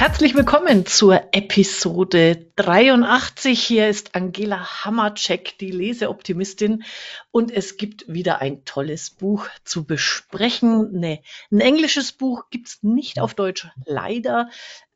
Herzlich willkommen zur Episode 83. Hier ist Angela Hammercheck, die Leseoptimistin. Und es gibt wieder ein tolles Buch zu besprechen. Nee, ein englisches Buch gibt's nicht auf Deutsch, leider.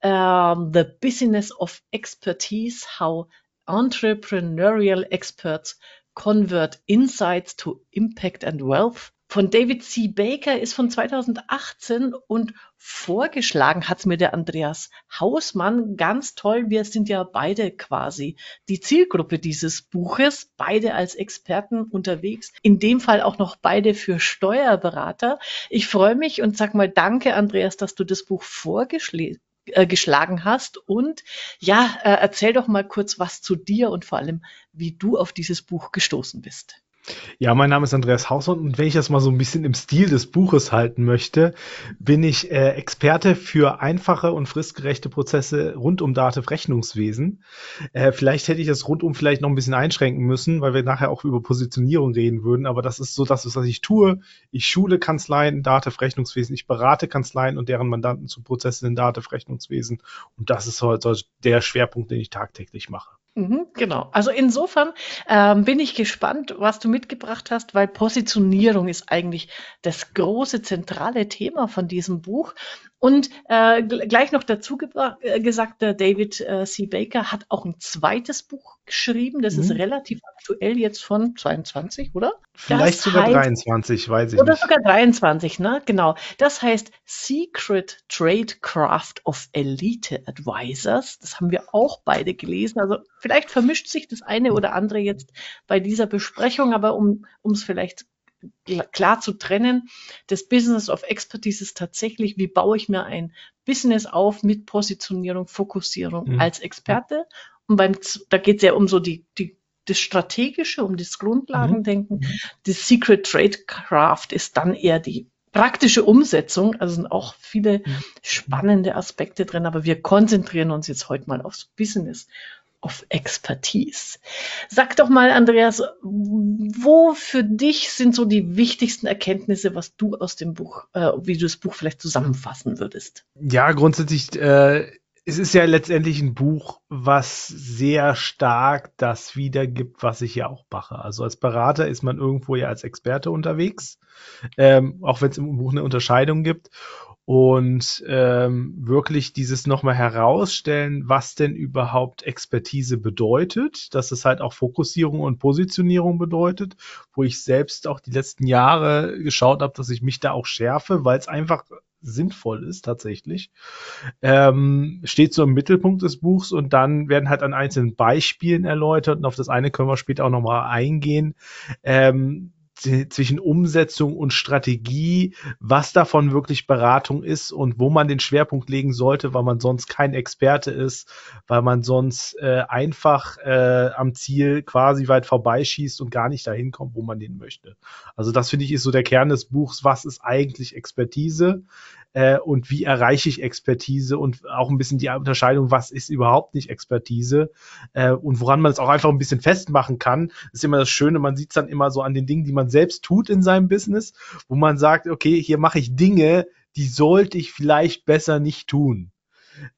Uh, The Business of Expertise, How Entrepreneurial Experts Convert Insights to Impact and Wealth von David C. Baker ist von 2018 und vorgeschlagen hat es mir der Andreas Hausmann. Ganz toll. Wir sind ja beide quasi die Zielgruppe dieses Buches, beide als Experten unterwegs. In dem Fall auch noch beide für Steuerberater. Ich freue mich und sag mal danke, Andreas, dass du das Buch vorgeschlagen äh, hast. Und ja, äh, erzähl doch mal kurz was zu dir und vor allem, wie du auf dieses Buch gestoßen bist. Ja, mein Name ist Andreas Hausmann und wenn ich das mal so ein bisschen im Stil des Buches halten möchte, bin ich äh, Experte für einfache und fristgerechte Prozesse rund um Dativ Rechnungswesen. Äh, vielleicht hätte ich das rundum vielleicht noch ein bisschen einschränken müssen, weil wir nachher auch über Positionierung reden würden, aber das ist so das, was ich tue. Ich schule Kanzleien Dativ Rechnungswesen, ich berate Kanzleien und deren Mandanten zu Prozessen in Dativ Rechnungswesen und das ist heute der Schwerpunkt, den ich tagtäglich mache. Mhm, genau. Also insofern ähm, bin ich gespannt, was du mitgebracht hast, weil Positionierung ist eigentlich das große zentrale Thema von diesem Buch. Und äh, gleich noch dazu äh, gesagt, der David äh, C. Baker hat auch ein zweites Buch geschrieben. Das mhm. ist relativ aktuell jetzt von 22, oder? Vielleicht das sogar heißt, 23, weiß ich oder nicht. Oder sogar 23, ne? Genau. Das heißt Secret Trade Craft of Elite Advisors. Das haben wir auch beide gelesen. Also vielleicht vermischt sich das eine oder andere jetzt bei dieser Besprechung, aber um es vielleicht klar zu trennen. Das Business of Expertise ist tatsächlich, wie baue ich mir ein Business auf mit Positionierung, Fokussierung mhm. als Experte. Und beim, da geht es ja um so die, die, das Strategische, um das Grundlagendenken. Mhm. Das Secret Trade Craft ist dann eher die praktische Umsetzung. Also sind auch viele mhm. spannende Aspekte drin, aber wir konzentrieren uns jetzt heute mal aufs Business of Expertise. Sag doch mal, Andreas, wo für dich sind so die wichtigsten Erkenntnisse, was du aus dem Buch, äh, wie du das Buch vielleicht zusammenfassen würdest? Ja, grundsätzlich, äh, es ist ja letztendlich ein Buch, was sehr stark das wiedergibt, was ich ja auch mache. Also als Berater ist man irgendwo ja als Experte unterwegs, ähm, auch wenn es im Buch eine Unterscheidung gibt und ähm, wirklich dieses nochmal herausstellen, was denn überhaupt Expertise bedeutet, dass es halt auch Fokussierung und Positionierung bedeutet, wo ich selbst auch die letzten Jahre geschaut habe, dass ich mich da auch schärfe, weil es einfach sinnvoll ist tatsächlich, ähm, steht so im Mittelpunkt des Buchs und dann werden halt an einzelnen Beispielen erläutert und auf das eine können wir später auch nochmal eingehen. Ähm, zwischen Umsetzung und Strategie, was davon wirklich Beratung ist und wo man den Schwerpunkt legen sollte, weil man sonst kein Experte ist, weil man sonst äh, einfach äh, am Ziel quasi weit vorbeischießt und gar nicht dahin kommt, wo man hin möchte. Also das finde ich ist so der Kern des Buchs, was ist eigentlich Expertise? Äh, und wie erreiche ich Expertise und auch ein bisschen die Unterscheidung, was ist überhaupt nicht Expertise äh, und woran man es auch einfach ein bisschen festmachen kann. Das ist immer das Schöne, man sieht es dann immer so an den Dingen, die man selbst tut in seinem Business, wo man sagt, okay, hier mache ich Dinge, die sollte ich vielleicht besser nicht tun.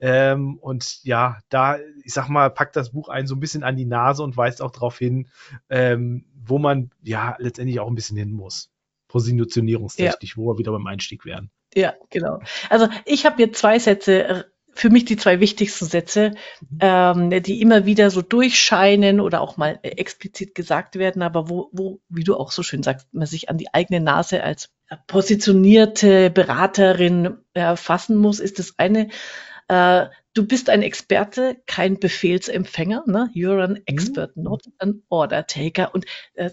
Ähm, und ja, da, ich sag mal, packt das Buch einen so ein bisschen an die Nase und weist auch darauf hin, ähm, wo man ja letztendlich auch ein bisschen hin muss. Positionierungstechnisch, ja. wo wir wieder beim Einstieg wären. Ja, genau. Also ich habe hier zwei Sätze, für mich die zwei wichtigsten Sätze, mhm. ähm, die immer wieder so durchscheinen oder auch mal explizit gesagt werden, aber wo, wo, wie du auch so schön sagst, man sich an die eigene Nase als positionierte Beraterin äh, fassen muss, ist das eine, äh, du bist ein Experte, kein Befehlsempfänger, ne? You're an mhm. expert, mhm. not an order taker. Und äh,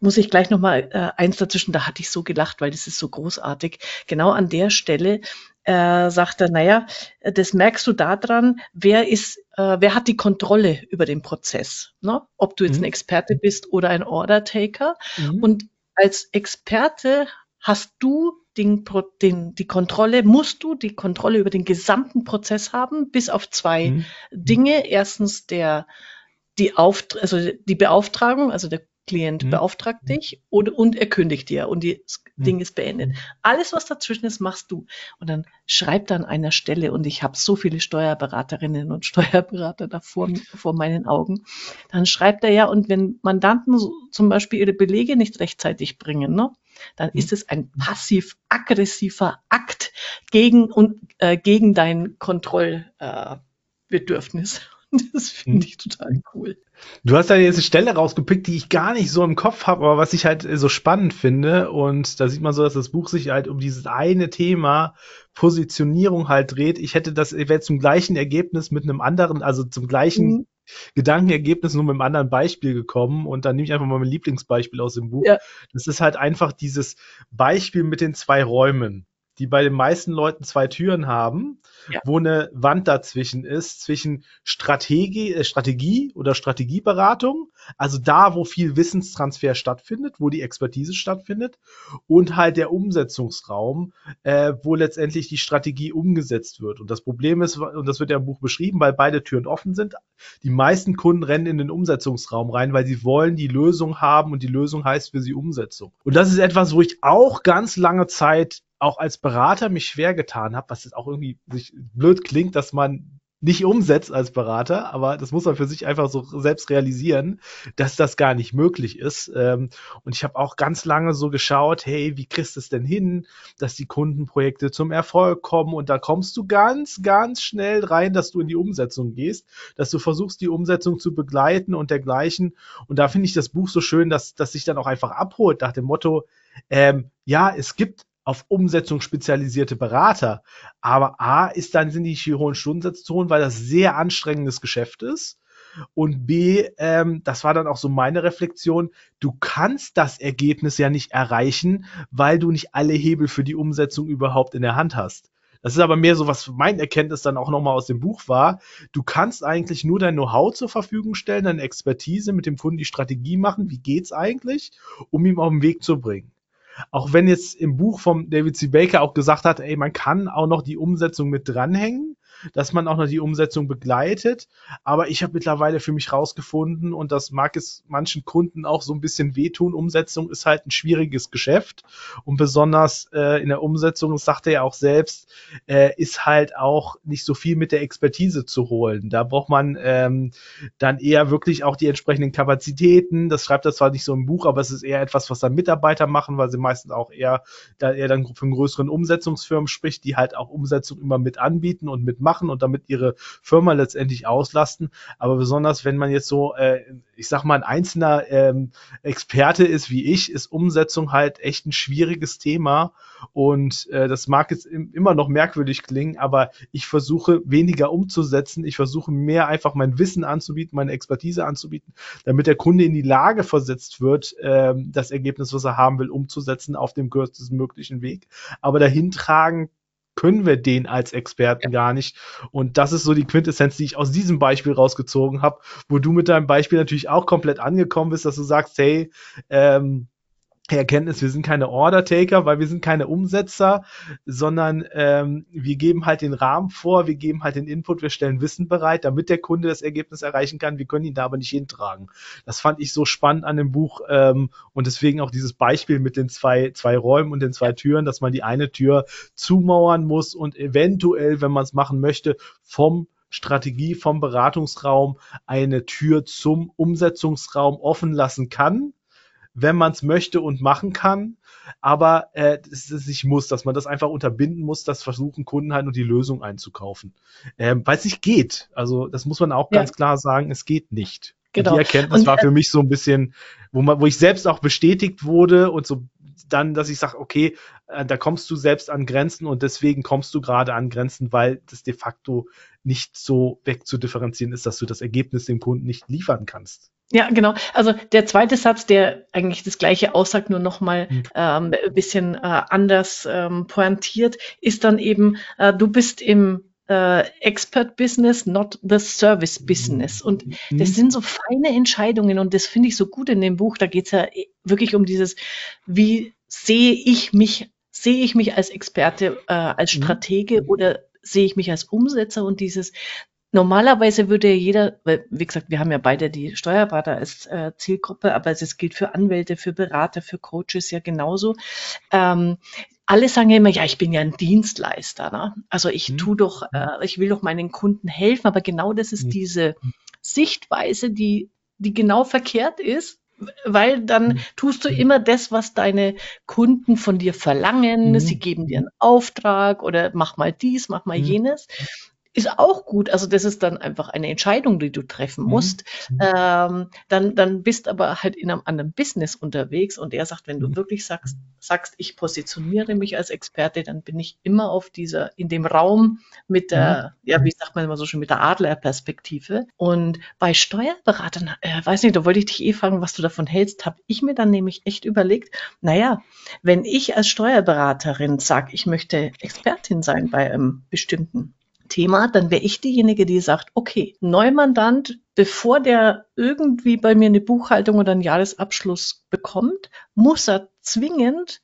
muss ich gleich noch mal äh, eins dazwischen, da hatte ich so gelacht, weil das ist so großartig. Genau an der Stelle äh, sagt er, naja, das merkst du daran, wer ist, äh, wer hat die Kontrolle über den Prozess, ne? ob du jetzt mhm. ein Experte bist oder ein Order-Taker. Mhm. Und als Experte hast du den, den, die Kontrolle, musst du die Kontrolle über den gesamten Prozess haben, bis auf zwei mhm. Dinge. Erstens der, die, Auft also die Beauftragung, also der Klient Mhm. beauftragt dich und, und er kündigt dir und das Mhm. Ding ist beendet. Alles, was dazwischen ist, machst du. Und dann schreibt er an einer Stelle, und ich habe so viele Steuerberaterinnen und Steuerberater da vor, vor meinen Augen, dann schreibt er ja, und wenn Mandanten so, zum Beispiel ihre Belege nicht rechtzeitig bringen, ne, dann Mhm. ist es ein passiv-aggressiver Akt gegen, und, äh, gegen dein Kontrollbedürfnis. Äh, das finde ich total cool. Du hast da jetzt eine Stelle rausgepickt, die ich gar nicht so im Kopf habe, aber was ich halt äh, so spannend finde. Und da sieht man so, dass das Buch sich halt um dieses eine Thema Positionierung halt dreht. Ich hätte das, ich wäre zum gleichen Ergebnis mit einem anderen, also zum gleichen Mhm. Gedankenergebnis nur mit einem anderen Beispiel gekommen. Und dann nehme ich einfach mal mein Lieblingsbeispiel aus dem Buch. Ja. Das ist halt einfach dieses Beispiel mit den zwei Räumen, die bei den meisten Leuten zwei Türen haben, Ja. wo eine Wand dazwischen ist, zwischen Strategie, äh, Strategie oder Strategieberatung, also da, wo viel Wissenstransfer stattfindet, wo die Expertise stattfindet, und halt der Umsetzungsraum, äh, wo letztendlich die Strategie umgesetzt wird. Und das Problem ist, und das wird ja im Buch beschrieben, weil beide Türen offen sind, die meisten Kunden rennen in den Umsetzungsraum rein, weil sie wollen die Lösung haben und die Lösung heißt für sie Umsetzung. Und das ist etwas, wo ich auch ganz lange Zeit auch als Berater mich schwer getan habe, was jetzt auch irgendwie sich blöd klingt, dass man nicht umsetzt als Berater, aber das muss man für sich einfach so selbst realisieren, dass das gar nicht möglich ist. Ähm, und ich habe auch ganz lange so geschaut, hey, wie kriegst du es denn hin, dass die Kundenprojekte zum Erfolg kommen? Und da kommst du ganz, ganz schnell rein, dass du in die Umsetzung gehst, dass du versuchst, die Umsetzung zu begleiten und dergleichen. Und da finde ich das Buch so schön, dass, dass sich dann auch einfach abholt nach dem Motto, ähm, ja, es gibt auf Umsetzung spezialisierte Berater. Aber A ist dann sind die hohen Stundensätze zu holen, weil das sehr anstrengendes Geschäft ist. Und B, ähm, das war dann auch so meine Reflexion, du kannst das Ergebnis ja nicht erreichen, weil du nicht alle Hebel für die Umsetzung überhaupt in der Hand hast. Das ist aber mehr so, was mein Erkenntnis dann auch nochmal aus dem Buch war. Du kannst eigentlich nur dein Know-how zur Verfügung stellen, deine Expertise mit dem Kunden die Strategie machen, wie geht's eigentlich, um ihm auf den Weg zu bringen auch wenn jetzt im Buch vom David C. Baker auch gesagt hat, ey, man kann auch noch die Umsetzung mit dranhängen, dass man auch noch die Umsetzung begleitet. Aber ich habe mittlerweile für mich rausgefunden, und das mag es manchen Kunden auch so ein bisschen wehtun, Umsetzung ist halt ein schwieriges Geschäft. Und besonders äh, in der Umsetzung, das sagt er ja auch selbst, äh, ist halt auch nicht so viel mit der Expertise zu holen. Da braucht man ähm, dann eher wirklich auch die entsprechenden Kapazitäten. Das schreibt er zwar nicht so im Buch, aber es ist eher etwas, was dann Mitarbeiter machen, weil sie meistens auch eher, da er dann von größeren Umsetzungsfirmen spricht, die halt auch Umsetzung immer mit anbieten und mitmachen und damit ihre Firma letztendlich auslasten. Aber besonders, wenn man jetzt so, äh, ich sag mal, ein einzelner ähm, Experte ist wie ich, ist Umsetzung halt echt ein schwieriges Thema. Und äh, das mag jetzt im, immer noch merkwürdig klingen, aber ich versuche weniger umzusetzen. Ich versuche mehr einfach mein Wissen anzubieten, meine Expertise anzubieten, damit der Kunde in die Lage versetzt wird, ähm, das Ergebnis, was er haben will, umzusetzen auf dem kürzesten möglichen Weg. Aber dahin tragen können wir den als Experten ja. gar nicht. Und das ist so die Quintessenz, die ich aus diesem Beispiel rausgezogen habe, wo du mit deinem Beispiel natürlich auch komplett angekommen bist, dass du sagst, hey, ähm, Erkenntnis, wir sind keine Order-Taker, weil wir sind keine Umsetzer, sondern ähm, wir geben halt den Rahmen vor, wir geben halt den Input, wir stellen Wissen bereit, damit der Kunde das Ergebnis erreichen kann. Wir können ihn da aber nicht hintragen. Das fand ich so spannend an dem Buch ähm, und deswegen auch dieses Beispiel mit den zwei, zwei Räumen und den zwei Türen, dass man die eine Tür zumauern muss und eventuell, wenn man es machen möchte, vom Strategie vom Beratungsraum eine Tür zum Umsetzungsraum offen lassen kann wenn man es möchte und machen kann, aber äh, es ist nicht muss, dass man das einfach unterbinden muss, das versuchen Kunden halt nur die Lösung einzukaufen, ähm, weil es nicht geht. Also das muss man auch ja. ganz klar sagen, es geht nicht. Genau. Und die Erkenntnis und, war für mich so ein bisschen, wo man, wo ich selbst auch bestätigt wurde und so dann, dass ich sage, okay, äh, da kommst du selbst an Grenzen und deswegen kommst du gerade an Grenzen, weil das de facto nicht so wegzudifferenzieren ist, dass du das Ergebnis dem Kunden nicht liefern kannst. Ja, genau. Also der zweite Satz, der eigentlich das gleiche aussagt, nur nochmal mhm. ähm, ein bisschen äh, anders ähm, pointiert, ist dann eben, äh, du bist im äh, Expert Business, not the Service Business. Und mhm. das sind so feine Entscheidungen und das finde ich so gut in dem Buch. Da geht's ja wirklich um dieses, wie sehe ich mich, sehe ich mich als Experte, äh, als Stratege mhm. oder sehe ich mich als Umsetzer und dieses normalerweise würde jeder, weil, wie gesagt, wir haben ja beide die Steuerberater als äh, Zielgruppe, aber es gilt für Anwälte, für Berater, für Coaches ja genauso. Ähm, alle sagen ja immer, ja, ich bin ja ein Dienstleister. Ne? Also ich hm. tu doch, äh, ich will doch meinen Kunden helfen, aber genau das ist hm. diese Sichtweise, die, die genau verkehrt ist, weil dann hm. tust du immer das, was deine Kunden von dir verlangen. Mhm. Sie geben dir einen Auftrag oder mach mal dies, mach mal mhm. jenes ist auch gut. Also das ist dann einfach eine Entscheidung, die du treffen mhm. musst. Mhm. Ähm, dann, dann bist aber halt in einem anderen Business unterwegs und er sagt, wenn du mhm. wirklich sagst, sagst, ich positioniere mich als Experte, dann bin ich immer auf dieser, in dem Raum mit der, mhm. ja, wie sagt man immer so schön, mit der Adlerperspektive. Und bei Steuerberatern, äh, weiß nicht, da wollte ich dich eh fragen, was du davon hältst, habe ich mir dann nämlich echt überlegt, naja, wenn ich als Steuerberaterin sage, ich möchte Expertin sein bei einem bestimmten Thema, dann wäre ich diejenige, die sagt, okay, Neumandant, bevor der irgendwie bei mir eine Buchhaltung oder einen Jahresabschluss bekommt, muss er zwingend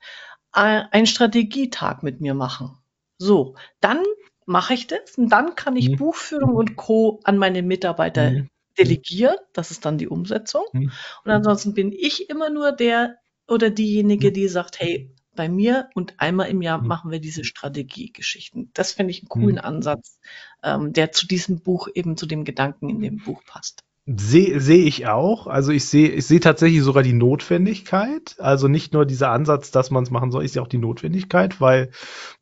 äh, einen Strategietag mit mir machen. So, dann mache ich das und dann kann ich mhm. Buchführung und Co. an meine Mitarbeiter mhm. delegieren. Das ist dann die Umsetzung. Mhm. Und ansonsten bin ich immer nur der oder diejenige, die sagt, hey, bei mir und einmal im Jahr mhm. machen wir diese Strategiegeschichten. Das finde ich einen coolen mhm. Ansatz, ähm, der zu diesem Buch eben zu dem Gedanken in dem Buch passt. Sehe seh ich auch. Also ich sehe ich sehe tatsächlich sogar die Notwendigkeit. Also nicht nur dieser Ansatz, dass man es machen soll, ist ja auch die Notwendigkeit, weil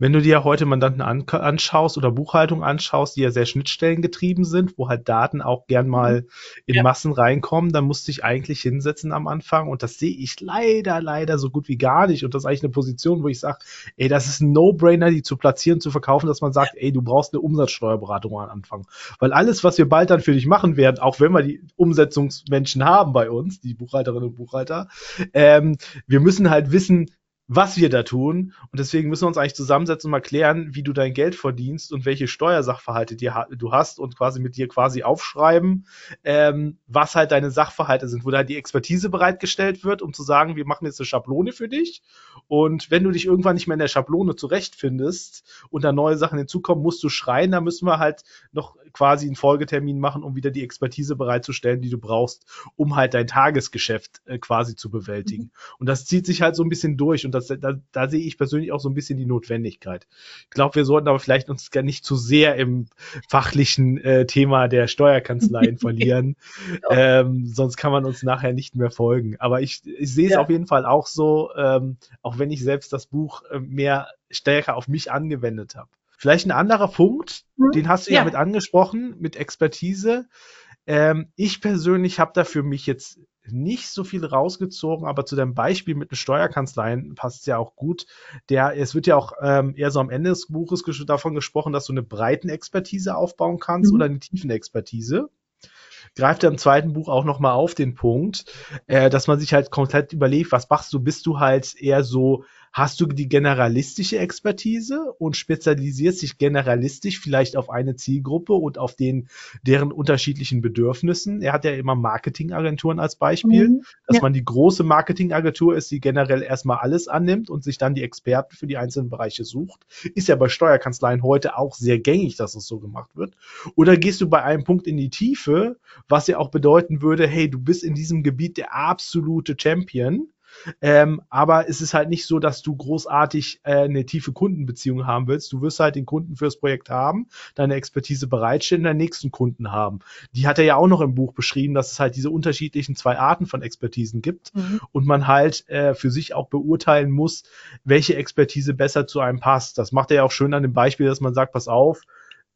wenn du dir heute Mandanten an, anschaust oder Buchhaltung anschaust, die ja sehr schnittstellengetrieben sind, wo halt Daten auch gern mal in ja. Massen reinkommen, dann musst du dich eigentlich hinsetzen am Anfang und das sehe ich leider, leider so gut wie gar nicht. Und das ist eigentlich eine Position, wo ich sage, ey, das ist ein No-Brainer, die zu platzieren, zu verkaufen, dass man sagt, ey, du brauchst eine Umsatzsteuerberatung am Anfang. Weil alles, was wir bald dann für dich machen werden, auch wenn wir die Umsetzungsmenschen haben bei uns, die Buchhalterinnen und Buchhalter. Ähm, wir müssen halt wissen, was wir da tun. Und deswegen müssen wir uns eigentlich zusammensetzen und mal klären, wie du dein Geld verdienst und welche Steuersachverhalte dir, du hast und quasi mit dir quasi aufschreiben, ähm, was halt deine Sachverhalte sind, wo da die Expertise bereitgestellt wird, um zu sagen, wir machen jetzt eine Schablone für dich. Und wenn du dich irgendwann nicht mehr in der Schablone zurechtfindest und da neue Sachen hinzukommen, musst du schreien, da müssen wir halt noch quasi einen Folgetermin machen, um wieder die Expertise bereitzustellen, die du brauchst, um halt dein Tagesgeschäft äh, quasi zu bewältigen. Mhm. Und das zieht sich halt so ein bisschen durch und das, da, da sehe ich persönlich auch so ein bisschen die Notwendigkeit. Ich glaube, wir sollten aber vielleicht uns gar nicht zu sehr im fachlichen äh, Thema der Steuerkanzleien verlieren, ähm, sonst kann man uns nachher nicht mehr folgen. Aber ich, ich sehe es ja. auf jeden Fall auch so, ähm, auch wenn ich selbst das Buch äh, mehr stärker auf mich angewendet habe. Vielleicht ein anderer Punkt, mhm. den hast du ja. ja mit angesprochen, mit Expertise. Ähm, ich persönlich habe da für mich jetzt nicht so viel rausgezogen, aber zu deinem Beispiel mit den Steuerkanzleien passt es ja auch gut. Der, es wird ja auch ähm, eher so am Ende des Buches ges davon gesprochen, dass du eine breiten Expertise aufbauen kannst mhm. oder eine tiefen Expertise. Greift er im zweiten Buch auch nochmal auf den Punkt, äh, dass man sich halt komplett überlegt, was machst du? Bist du halt eher so hast du die generalistische Expertise und spezialisierst dich generalistisch vielleicht auf eine Zielgruppe und auf den, deren unterschiedlichen Bedürfnissen. Er hat ja immer Marketingagenturen als Beispiel, mhm, dass ja. man die große Marketingagentur ist, die generell erstmal alles annimmt und sich dann die Experten für die einzelnen Bereiche sucht. Ist ja bei Steuerkanzleien heute auch sehr gängig, dass es so gemacht wird. Oder gehst du bei einem Punkt in die Tiefe, was ja auch bedeuten würde, hey, du bist in diesem Gebiet der absolute Champion ähm, aber es ist halt nicht so, dass du großartig äh, eine tiefe Kundenbeziehung haben willst. Du wirst halt den Kunden fürs Projekt haben, deine Expertise bereitstellen, deinen nächsten Kunden haben. Die hat er ja auch noch im Buch beschrieben, dass es halt diese unterschiedlichen zwei Arten von Expertisen gibt mhm. und man halt äh, für sich auch beurteilen muss, welche Expertise besser zu einem passt. Das macht er ja auch schön an dem Beispiel, dass man sagt, pass auf,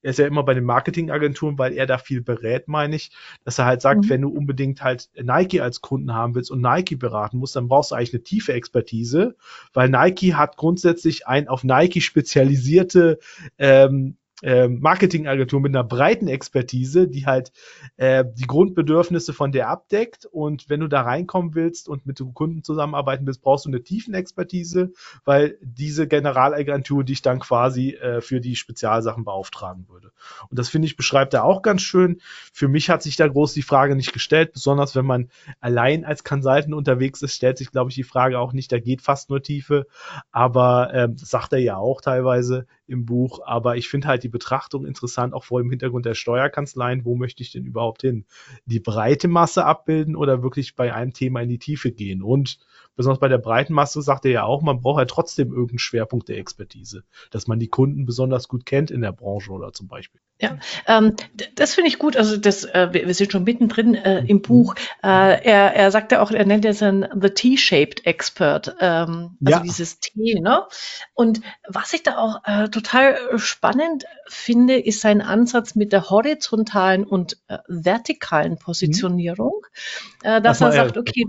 er ist ja immer bei den Marketingagenturen, weil er da viel berät, meine ich, dass er halt sagt, mhm. wenn du unbedingt halt Nike als Kunden haben willst und Nike beraten musst, dann brauchst du eigentlich eine tiefe Expertise, weil Nike hat grundsätzlich ein auf Nike spezialisierte ähm, äh, Marketingagentur mit einer breiten Expertise, die halt äh, die Grundbedürfnisse von der abdeckt. Und wenn du da reinkommen willst und mit Kunden zusammenarbeiten willst, brauchst du eine tiefen Expertise, weil diese Generalagentur dich dann quasi äh, für die Spezialsachen beauftragen würde. Und das finde ich beschreibt er auch ganz schön. Für mich hat sich da groß die Frage nicht gestellt, besonders wenn man allein als Consultant unterwegs ist, stellt sich, glaube ich, die Frage auch nicht. Da geht fast nur Tiefe. Aber ähm, das sagt er ja auch teilweise im Buch. Aber ich finde halt die Betrachtung interessant, auch vor dem Hintergrund der Steuerkanzleien, wo möchte ich denn überhaupt hin? Die breite Masse abbilden oder wirklich bei einem Thema in die Tiefe gehen? Und besonders bei der breiten Masse sagt er ja auch, man braucht ja trotzdem irgendeinen Schwerpunkt der Expertise, dass man die Kunden besonders gut kennt in der Branche oder zum Beispiel. Ja, ähm, das finde ich gut. Also das, äh, wir, wir, sind schon mittendrin äh, im Buch. Äh, er, er sagt ja auch, er nennt es ein The T-shaped Expert, ähm, also ja. dieses T. Ne? Und was ich da auch äh, total spannend finde, ist sein Ansatz mit der horizontalen und äh, vertikalen Positionierung, mhm. dass er sagt, okay?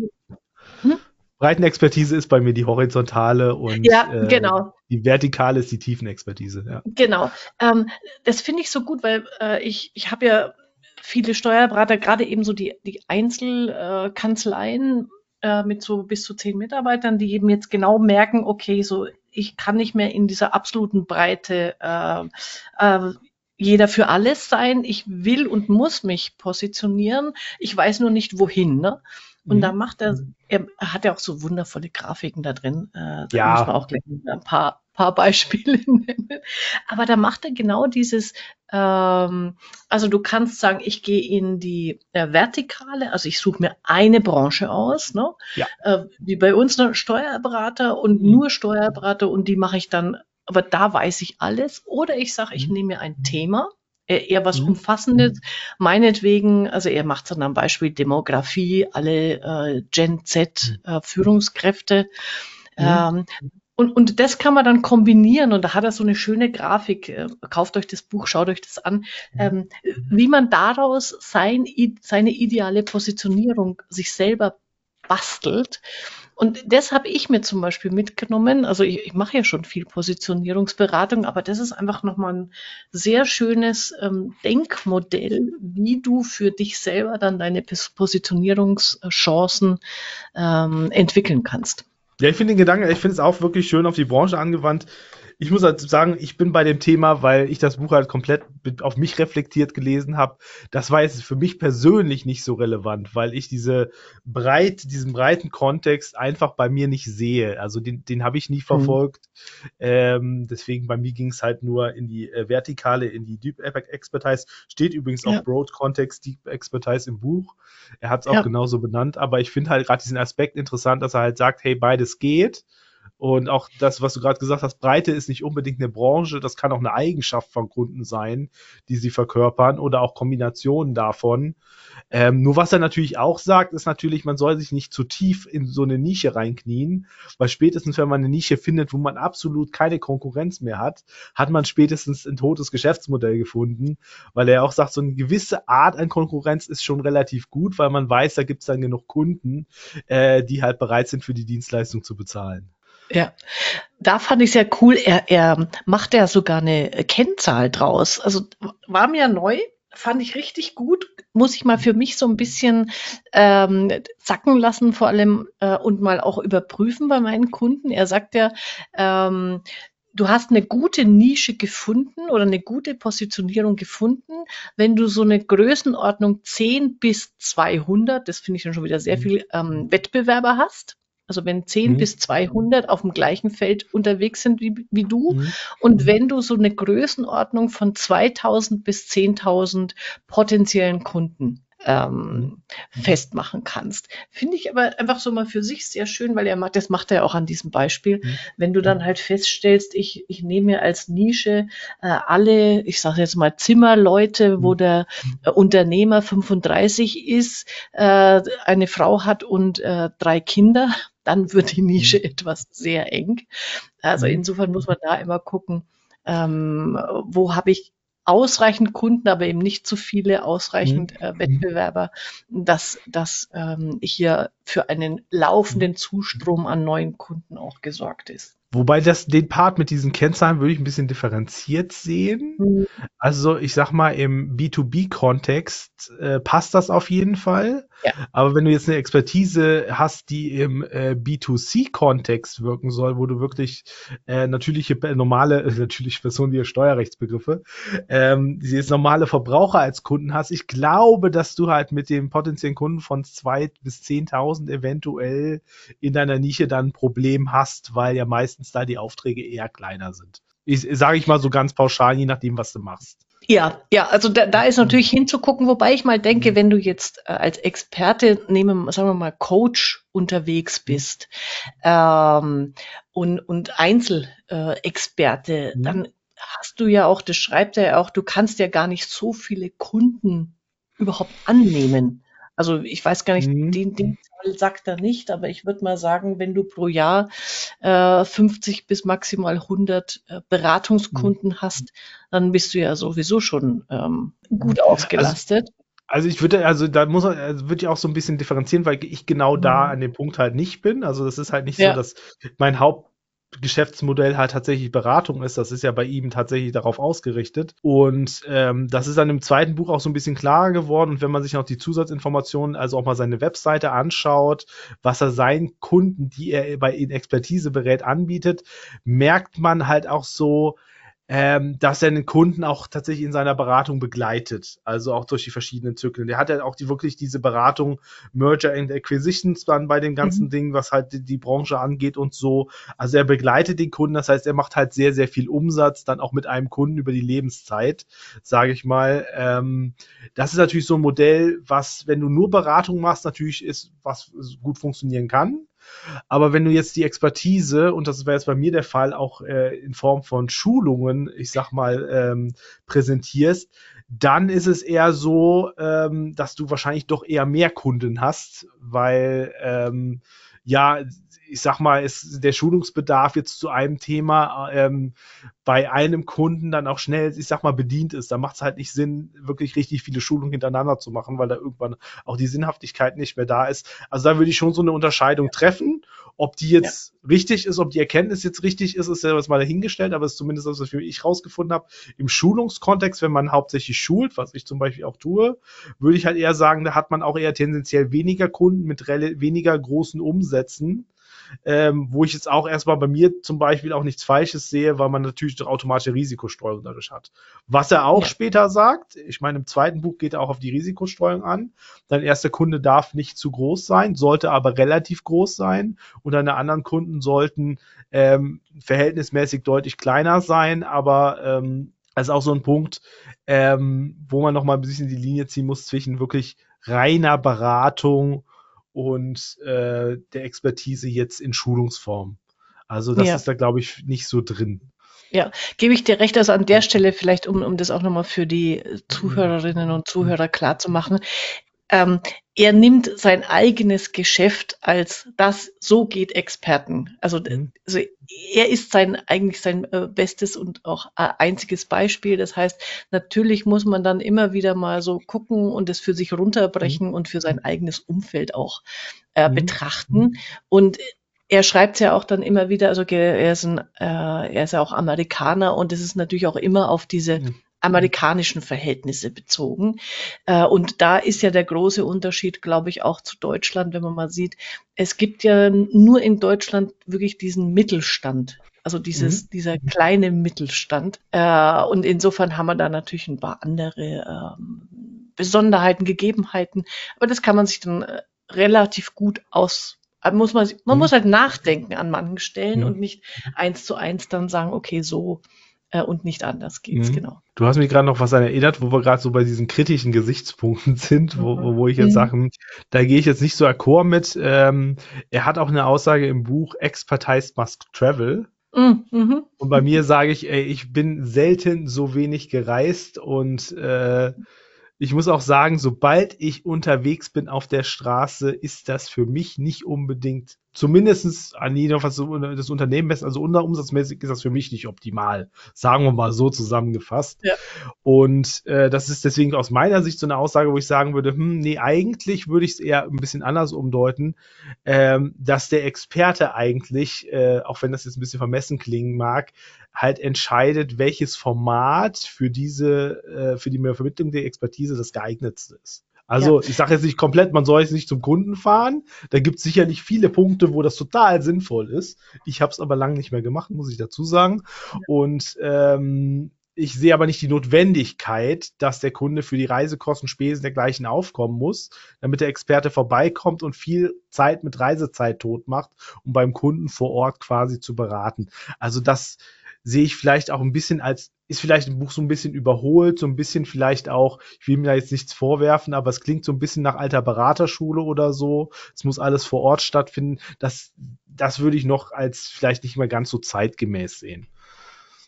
Breitenexpertise ist bei mir die horizontale und ja, äh, genau. die vertikale ist die Tiefenexpertise. Ja. Genau. Ähm, das finde ich so gut, weil äh, ich, ich habe ja viele Steuerberater, gerade eben so die, die Einzelkanzleien äh, mit so bis zu zehn Mitarbeitern, die eben jetzt genau merken, okay, so ich kann nicht mehr in dieser absoluten Breite äh, äh, jeder für alles sein. Ich will und muss mich positionieren. Ich weiß nur nicht wohin. Ne? Und mhm. da macht er, er hat ja auch so wundervolle Grafiken da drin. Äh, da ja. muss man auch gleich ein paar, paar Beispiele nennen. Aber da macht er genau dieses, ähm, also du kannst sagen, ich gehe in die äh, Vertikale, also ich suche mir eine Branche aus, ne? Ja. Äh, wie bei uns ne, Steuerberater und mhm. nur Steuerberater und die mache ich dann, aber da weiß ich alles. Oder ich sage, ich mhm. nehme mir ein Thema eher was mhm. Umfassendes. Meinetwegen, also er macht dann am Beispiel Demografie, alle äh, Gen Z äh, Führungskräfte. Mhm. Ähm, und, und das kann man dann kombinieren und da hat er so eine schöne Grafik. Äh, kauft euch das Buch, schaut euch das an, ähm, wie man daraus sein, seine ideale Positionierung sich selber bastelt. Und das habe ich mir zum Beispiel mitgenommen. Also ich, ich mache ja schon viel Positionierungsberatung, aber das ist einfach nochmal ein sehr schönes ähm, Denkmodell, wie du für dich selber dann deine Positionierungschancen ähm, entwickeln kannst. Ja, ich finde den Gedanken, ich finde es auch wirklich schön auf die Branche angewandt ich muss halt sagen, ich bin bei dem Thema, weil ich das Buch halt komplett auf mich reflektiert gelesen habe. Das war jetzt für mich persönlich nicht so relevant, weil ich diese breit, diesen breiten Kontext einfach bei mir nicht sehe. Also den, den habe ich nie mhm. verfolgt. Mhm. Ähm, deswegen bei mir ging es halt nur in die äh, Vertikale, in die Deep Expertise. Steht übrigens ja. auch Broad Context Deep Expertise im Buch. Er hat es auch ja. genauso benannt, aber ich finde halt gerade diesen Aspekt interessant, dass er halt sagt, hey, beides geht. Und auch das, was du gerade gesagt hast, Breite ist nicht unbedingt eine Branche, das kann auch eine Eigenschaft von Kunden sein, die sie verkörpern oder auch Kombinationen davon. Ähm, nur was er natürlich auch sagt, ist natürlich, man soll sich nicht zu tief in so eine Nische reinknien, weil spätestens, wenn man eine Nische findet, wo man absolut keine Konkurrenz mehr hat, hat man spätestens ein totes Geschäftsmodell gefunden, weil er auch sagt, so eine gewisse Art an Konkurrenz ist schon relativ gut, weil man weiß, da gibt es dann genug Kunden, äh, die halt bereit sind, für die Dienstleistung zu bezahlen. Ja, da fand ich sehr cool. Er, er macht ja sogar eine Kennzahl draus. Also war mir neu, fand ich richtig gut. Muss ich mal für mich so ein bisschen ähm, sacken lassen, vor allem äh, und mal auch überprüfen bei meinen Kunden. Er sagt ja, ähm, du hast eine gute Nische gefunden oder eine gute Positionierung gefunden, wenn du so eine Größenordnung 10 bis 200, das finde ich dann schon wieder sehr mhm. viel, ähm, Wettbewerber hast. Also wenn 10 mhm. bis 200 auf dem gleichen Feld unterwegs sind wie, wie du mhm. und wenn du so eine Größenordnung von 2000 bis 10.000 potenziellen Kunden ähm, mhm. festmachen kannst. Finde ich aber einfach so mal für sich sehr schön, weil er macht, das macht er auch an diesem Beispiel. Mhm. Wenn du dann halt feststellst, ich, ich nehme mir als Nische äh, alle, ich sage jetzt mal Zimmerleute, wo mhm. der äh, Unternehmer 35 ist, äh, eine Frau hat und äh, drei Kinder, dann wird die Nische mhm. etwas sehr eng. Also mhm. insofern muss man da immer gucken, ähm, wo habe ich ausreichend Kunden, aber eben nicht zu viele ausreichend mhm. äh, Wettbewerber, dass, dass ähm, hier für einen laufenden Zustrom an neuen Kunden auch gesorgt ist. Wobei das, den Part mit diesen Kennzahlen würde ich ein bisschen differenziert sehen. Mhm. Also ich sag mal, im B2B-Kontext äh, passt das auf jeden Fall. Ja. Aber wenn du jetzt eine Expertise hast, die im äh, B2C-Kontext wirken soll, wo du wirklich äh, natürliche, normale, äh, natürliche Personen, die Steuerrechtsbegriffe, ähm, die jetzt normale Verbraucher als Kunden hast, ich glaube, dass du halt mit dem potenziellen Kunden von zwei bis zehntausend eventuell in deiner Nische dann ein Problem hast, weil ja meistens da die Aufträge eher kleiner sind. Sage ich mal so ganz pauschal, je nachdem, was du machst. Ja, ja, also da, da ist natürlich hinzugucken, wobei ich mal denke, wenn du jetzt äh, als Experte, nehmen, sagen wir mal, Coach unterwegs bist ähm, und, und Einzelexperte, äh, mhm. dann hast du ja auch, das schreibt er ja auch, du kannst ja gar nicht so viele Kunden überhaupt annehmen. Also ich weiß gar nicht, mhm. den, den Zahl sagt er nicht, aber ich würde mal sagen, wenn du pro Jahr äh, 50 bis maximal 100 äh, Beratungskunden mhm. hast, dann bist du ja sowieso schon ähm, gut also ausgelastet. Also, also ich würde, also da muss man, also würde ich auch so ein bisschen differenzieren, weil ich genau da mhm. an dem Punkt halt nicht bin. Also das ist halt nicht ja. so, dass mein Haupt Geschäftsmodell halt tatsächlich Beratung ist. Das ist ja bei ihm tatsächlich darauf ausgerichtet. Und ähm, das ist dann im zweiten Buch auch so ein bisschen klarer geworden. Und wenn man sich noch die Zusatzinformationen, also auch mal seine Webseite anschaut, was er seinen Kunden, die er bei in Expertise berät, anbietet, merkt man halt auch so, ähm, dass er den Kunden auch tatsächlich in seiner Beratung begleitet, also auch durch die verschiedenen Zyklen. Der hat ja auch die, wirklich diese Beratung Merger and Acquisitions dann bei den ganzen mhm. Dingen, was halt die, die, Branche angeht und so. Also er begleitet den Kunden, das heißt, er macht halt sehr, sehr viel Umsatz dann auch mit einem Kunden über die Lebenszeit, sage ich mal. Ähm, das ist natürlich so ein Modell, was, wenn du nur Beratung machst, natürlich ist, was gut funktionieren kann. Aber wenn du jetzt die Expertise, und das wäre jetzt bei mir der Fall, auch äh, in Form von Schulungen, ich sag mal, ähm, präsentierst, dann ist es eher so, ähm, dass du wahrscheinlich doch eher mehr Kunden hast, weil ähm, ja, ich sag mal, ist der Schulungsbedarf jetzt zu einem Thema ähm, bei einem Kunden dann auch schnell, ich sag mal, bedient ist. Da macht es halt nicht Sinn, wirklich richtig viele Schulungen hintereinander zu machen, weil da irgendwann auch die Sinnhaftigkeit nicht mehr da ist. Also da würde ich schon so eine Unterscheidung treffen. Ob die jetzt ja. richtig ist, ob die Erkenntnis jetzt richtig ist, ist ja was mal dahingestellt, aber es ist zumindest das, was ich rausgefunden habe. Im Schulungskontext, wenn man hauptsächlich schult, was ich zum Beispiel auch tue, würde ich halt eher sagen, da hat man auch eher tendenziell weniger Kunden mit weniger großen Umsätzen ähm, wo ich jetzt auch erstmal bei mir zum Beispiel auch nichts Falsches sehe, weil man natürlich doch automatische Risikostreuung dadurch hat. Was er auch ja. später sagt, ich meine, im zweiten Buch geht er auch auf die Risikostreuung an. Dein erster Kunde darf nicht zu groß sein, sollte aber relativ groß sein und deine anderen Kunden sollten ähm, verhältnismäßig deutlich kleiner sein, aber ähm, das ist auch so ein Punkt, ähm, wo man nochmal ein bisschen die Linie ziehen muss zwischen wirklich reiner Beratung und äh, der Expertise jetzt in Schulungsform. Also das ja. ist da, glaube ich, nicht so drin. Ja, gebe ich dir recht. Also an der Stelle vielleicht, um, um das auch nochmal für die Zuhörerinnen und Zuhörer klar zu machen. Ähm, er nimmt sein eigenes Geschäft als das, so geht Experten. Also, mhm. also er ist sein, eigentlich sein äh, bestes und auch äh, einziges Beispiel. Das heißt, natürlich muss man dann immer wieder mal so gucken und es für sich runterbrechen mhm. und für sein eigenes Umfeld auch äh, mhm. betrachten. Und er schreibt ja auch dann immer wieder, also er ist, ein, äh, er ist ja auch Amerikaner und es ist natürlich auch immer auf diese mhm amerikanischen Verhältnisse bezogen. Äh, und da ist ja der große Unterschied, glaube ich, auch zu Deutschland, wenn man mal sieht, es gibt ja nur in Deutschland wirklich diesen Mittelstand. Also dieses, mhm. dieser kleine Mittelstand. Äh, und insofern haben wir da natürlich ein paar andere ähm, Besonderheiten, Gegebenheiten. Aber das kann man sich dann äh, relativ gut aus muss man, man mhm. muss halt nachdenken an manchen Stellen mhm. und nicht eins zu eins dann sagen, okay, so äh, und nicht anders geht's, mhm. genau. Du hast mich gerade noch was erinnert, wo wir gerade so bei diesen kritischen Gesichtspunkten sind, wo, wo, ich jetzt mhm. sage, da gehe ich jetzt nicht so akkord mit. Ähm, er hat auch eine Aussage im Buch Expertise Must Travel. Mhm. mhm. Und bei mir sage ich, ey, ich bin selten so wenig gereist und äh, ich muss auch sagen, sobald ich unterwegs bin auf der Straße, ist das für mich nicht unbedingt zumindestens an jeder, was das Unternehmen ist, also unterumsatzmäßig ist das für mich nicht optimal. Sagen wir mal so zusammengefasst. Ja. Und äh, das ist deswegen aus meiner Sicht so eine Aussage, wo ich sagen würde, hm, nee, eigentlich würde ich es eher ein bisschen anders umdeuten, ähm, dass der Experte eigentlich, äh, auch wenn das jetzt ein bisschen vermessen klingen mag, halt entscheidet, welches Format für diese, äh, für die Vermittlung der Expertise das geeignetste ist. Also ja. ich sage jetzt nicht komplett, man soll jetzt nicht zum Kunden fahren. Da gibt es sicherlich viele Punkte, wo das total sinnvoll ist. Ich habe es aber lange nicht mehr gemacht, muss ich dazu sagen. Ja. Und ähm, ich sehe aber nicht die Notwendigkeit, dass der Kunde für die Reisekosten, Spesen dergleichen aufkommen muss, damit der Experte vorbeikommt und viel Zeit mit Reisezeit tot macht, um beim Kunden vor Ort quasi zu beraten. Also das sehe ich vielleicht auch ein bisschen als, ist vielleicht ein Buch so ein bisschen überholt, so ein bisschen vielleicht auch, ich will mir da jetzt nichts vorwerfen, aber es klingt so ein bisschen nach alter Beraterschule oder so. Es muss alles vor Ort stattfinden. Das, das würde ich noch als vielleicht nicht mehr ganz so zeitgemäß sehen.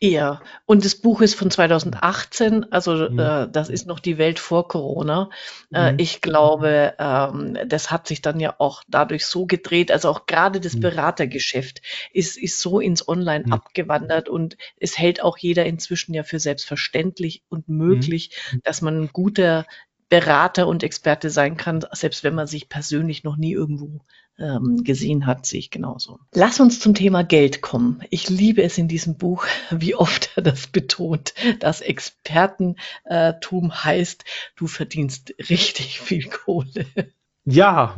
Ja, und das Buch ist von 2018, also mhm. äh, das ist noch die Welt vor Corona. Äh, mhm. Ich glaube, ähm, das hat sich dann ja auch dadurch so gedreht, also auch gerade das mhm. Beratergeschäft ist, ist so ins Online mhm. abgewandert und es hält auch jeder inzwischen ja für selbstverständlich und mhm. möglich, dass man ein guter Berater und Experte sein kann, selbst wenn man sich persönlich noch nie irgendwo ähm, gesehen hat, sehe ich genauso. Lass uns zum Thema Geld kommen. Ich liebe es in diesem Buch, wie oft er das betont, dass Expertentum heißt, du verdienst richtig viel Kohle. Ja,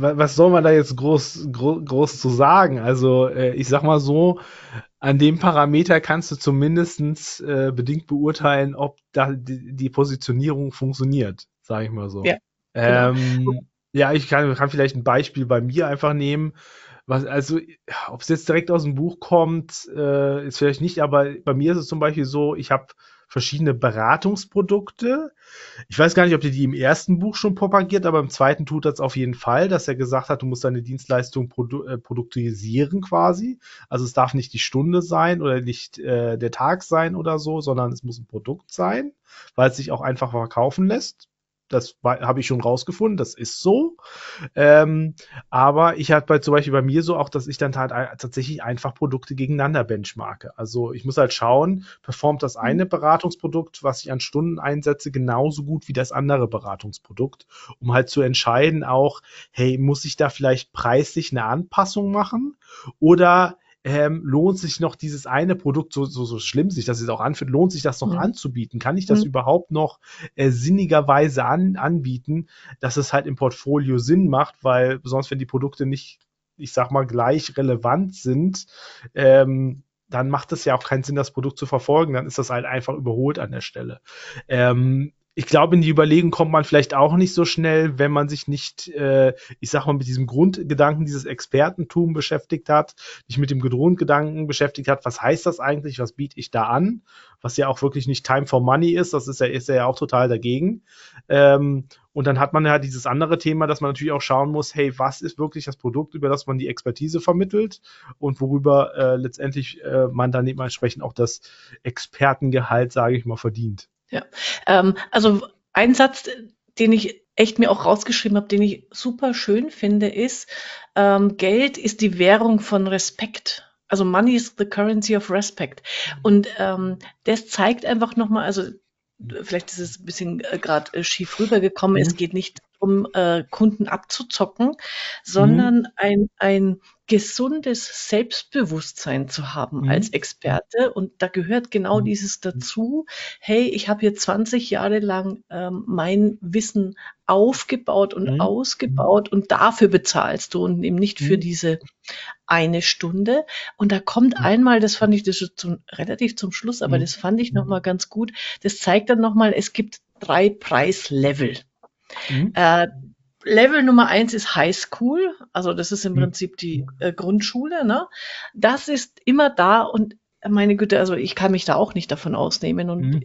was soll man da jetzt groß, groß, groß zu sagen? Also äh, ich sag mal so, an dem Parameter kannst du zumindest äh, bedingt beurteilen, ob da die, die Positionierung funktioniert, sage ich mal so. Ja, genau. ähm, ja, ich kann, kann vielleicht ein Beispiel bei mir einfach nehmen. Was, also, ob es jetzt direkt aus dem Buch kommt, äh, ist vielleicht nicht, aber bei mir ist es zum Beispiel so, ich habe verschiedene Beratungsprodukte. Ich weiß gar nicht, ob der die im ersten Buch schon propagiert, aber im zweiten tut das auf jeden Fall, dass er gesagt hat, du musst deine Dienstleistung produ äh, produktisieren quasi. Also es darf nicht die Stunde sein oder nicht äh, der Tag sein oder so, sondern es muss ein Produkt sein, weil es sich auch einfach verkaufen lässt. Das habe ich schon rausgefunden, das ist so. Ähm, aber ich hatte bei, zum Beispiel bei mir so auch, dass ich dann halt tatsächlich einfach Produkte gegeneinander benchmarke. Also ich muss halt schauen, performt das eine mhm. Beratungsprodukt, was ich an Stunden einsetze, genauso gut wie das andere Beratungsprodukt, um halt zu entscheiden auch, hey, muss ich da vielleicht preislich eine Anpassung machen oder ähm, lohnt sich noch dieses eine Produkt, so, so, so schlimm sich das jetzt auch anfühlt, lohnt sich das noch mhm. anzubieten? Kann ich das mhm. überhaupt noch äh, sinnigerweise an, anbieten, dass es halt im Portfolio Sinn macht, weil sonst, wenn die Produkte nicht, ich sag mal, gleich relevant sind, ähm, dann macht es ja auch keinen Sinn, das Produkt zu verfolgen. Dann ist das halt einfach überholt an der Stelle. Ähm, ich glaube, in die Überlegung kommt man vielleicht auch nicht so schnell, wenn man sich nicht, äh, ich sag mal, mit diesem Grundgedanken dieses Expertentum beschäftigt hat, nicht mit dem Grundgedanken beschäftigt hat, was heißt das eigentlich, was biete ich da an, was ja auch wirklich nicht Time for Money ist, das ist ja, ist ja auch total dagegen. Ähm, und dann hat man ja dieses andere Thema, dass man natürlich auch schauen muss, hey, was ist wirklich das Produkt, über das man die Expertise vermittelt und worüber äh, letztendlich äh, man dann dementsprechend auch das Expertengehalt, sage ich mal, verdient. Ja, ähm, also ein Satz, den ich echt mir auch rausgeschrieben habe, den ich super schön finde, ist, ähm, Geld ist die Währung von Respekt. Also Money is the currency of respect. Und ähm, das zeigt einfach nochmal, also vielleicht ist es ein bisschen äh, gerade äh, schief rübergekommen, mhm. es geht nicht um äh, Kunden abzuzocken, sondern mhm. ein, ein gesundes Selbstbewusstsein zu haben mhm. als Experte. Und da gehört genau mhm. dieses dazu. Hey, ich habe hier 20 Jahre lang ähm, mein Wissen aufgebaut und mhm. ausgebaut und dafür bezahlst du und eben nicht für mhm. diese eine Stunde. Und da kommt einmal, das fand ich das ist zum, relativ zum Schluss, aber mhm. das fand ich nochmal ganz gut. Das zeigt dann nochmal, es gibt drei Preislevel. Mhm. Äh, Level Nummer eins ist High School, also das ist im mhm. Prinzip die äh, Grundschule. Ne? Das ist immer da und meine Güte, also ich kann mich da auch nicht davon ausnehmen und mhm.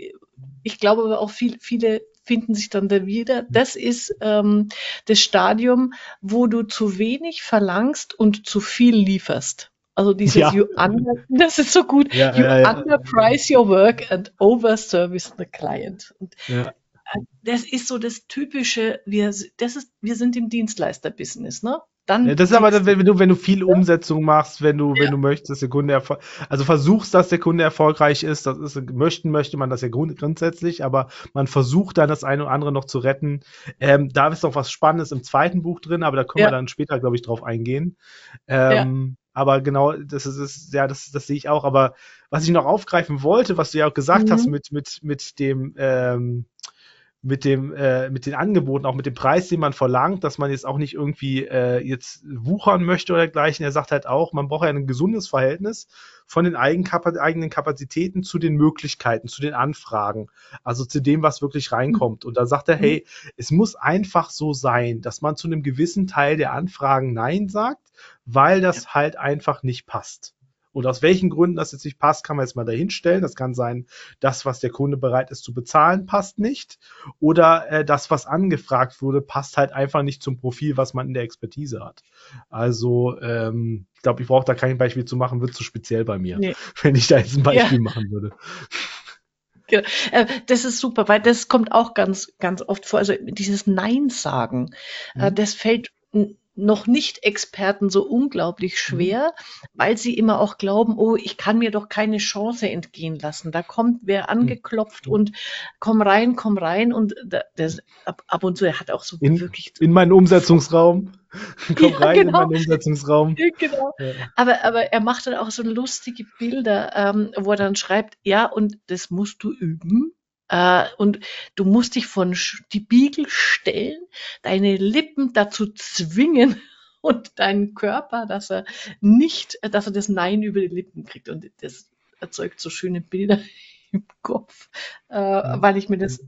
ich glaube aber auch viel, viele finden sich dann da wieder. Das ist ähm, das Stadium, wo du zu wenig verlangst und zu viel lieferst. Also dieses ja. you under, das ist so gut. Ja, you ja, underprice your work and overservice the client. Und das ist so das typische, wir, das ist, wir sind im Dienstleister-Business, ne? Dann ja, das ist aber, dann, wenn du, wenn du viel Umsetzung machst, wenn du, ja. wenn du möchtest, dass der Kunde also versuchst, dass der Kunde erfolgreich ist, das ist, möchten, möchte man das ja grund grundsätzlich, aber man versucht dann das eine oder andere noch zu retten. Ähm, da ist noch was Spannendes im zweiten Buch drin, aber da können ja. wir dann später, glaube ich, drauf eingehen. Ähm, aber genau, das ist, ist ja, das, das sehe ich auch. Aber was ich noch aufgreifen wollte, was du ja auch gesagt mhm. hast mit, mit, mit dem, ähm, mit dem äh, mit den Angeboten, auch mit dem Preis, den man verlangt, dass man jetzt auch nicht irgendwie äh, jetzt wuchern möchte oder dergleichen. Er sagt halt auch, man braucht ja ein gesundes Verhältnis von den eigenen Kapazitäten zu den Möglichkeiten, zu den Anfragen, also zu dem, was wirklich reinkommt. Und da sagt er, hey, es muss einfach so sein, dass man zu einem gewissen Teil der Anfragen Nein sagt, weil das halt einfach nicht passt. Und aus welchen Gründen das jetzt nicht passt, kann man jetzt mal dahinstellen. Das kann sein, das, was der Kunde bereit ist zu bezahlen, passt nicht. Oder äh, das, was angefragt wurde, passt halt einfach nicht zum Profil, was man in der Expertise hat. Also ähm, ich glaube, ich brauche da kein Beispiel zu machen, wird zu speziell bei mir, nee. wenn ich da jetzt ein Beispiel ja. machen würde. Genau. Äh, das ist super, weil das kommt auch ganz, ganz oft vor. Also dieses Nein sagen, äh, mhm. das fällt noch nicht Experten so unglaublich mhm. schwer, weil sie immer auch glauben, oh, ich kann mir doch keine Chance entgehen lassen. Da kommt wer mhm. angeklopft mhm. und komm rein, komm rein und das, ab, ab und zu, er hat auch so in, wirklich. In meinen Umsetzungsraum. komm ja, rein genau. in meinen Umsetzungsraum. Genau. Ja. Aber, aber er macht dann auch so lustige Bilder, ähm, wo er dann schreibt, ja, und das musst du üben. Äh, und du musst dich von die Biegel stellen, deine Lippen dazu zwingen und deinen Körper, dass er nicht, dass er das Nein über die Lippen kriegt. Und das erzeugt so schöne Bilder im Kopf, äh, weil ich mir das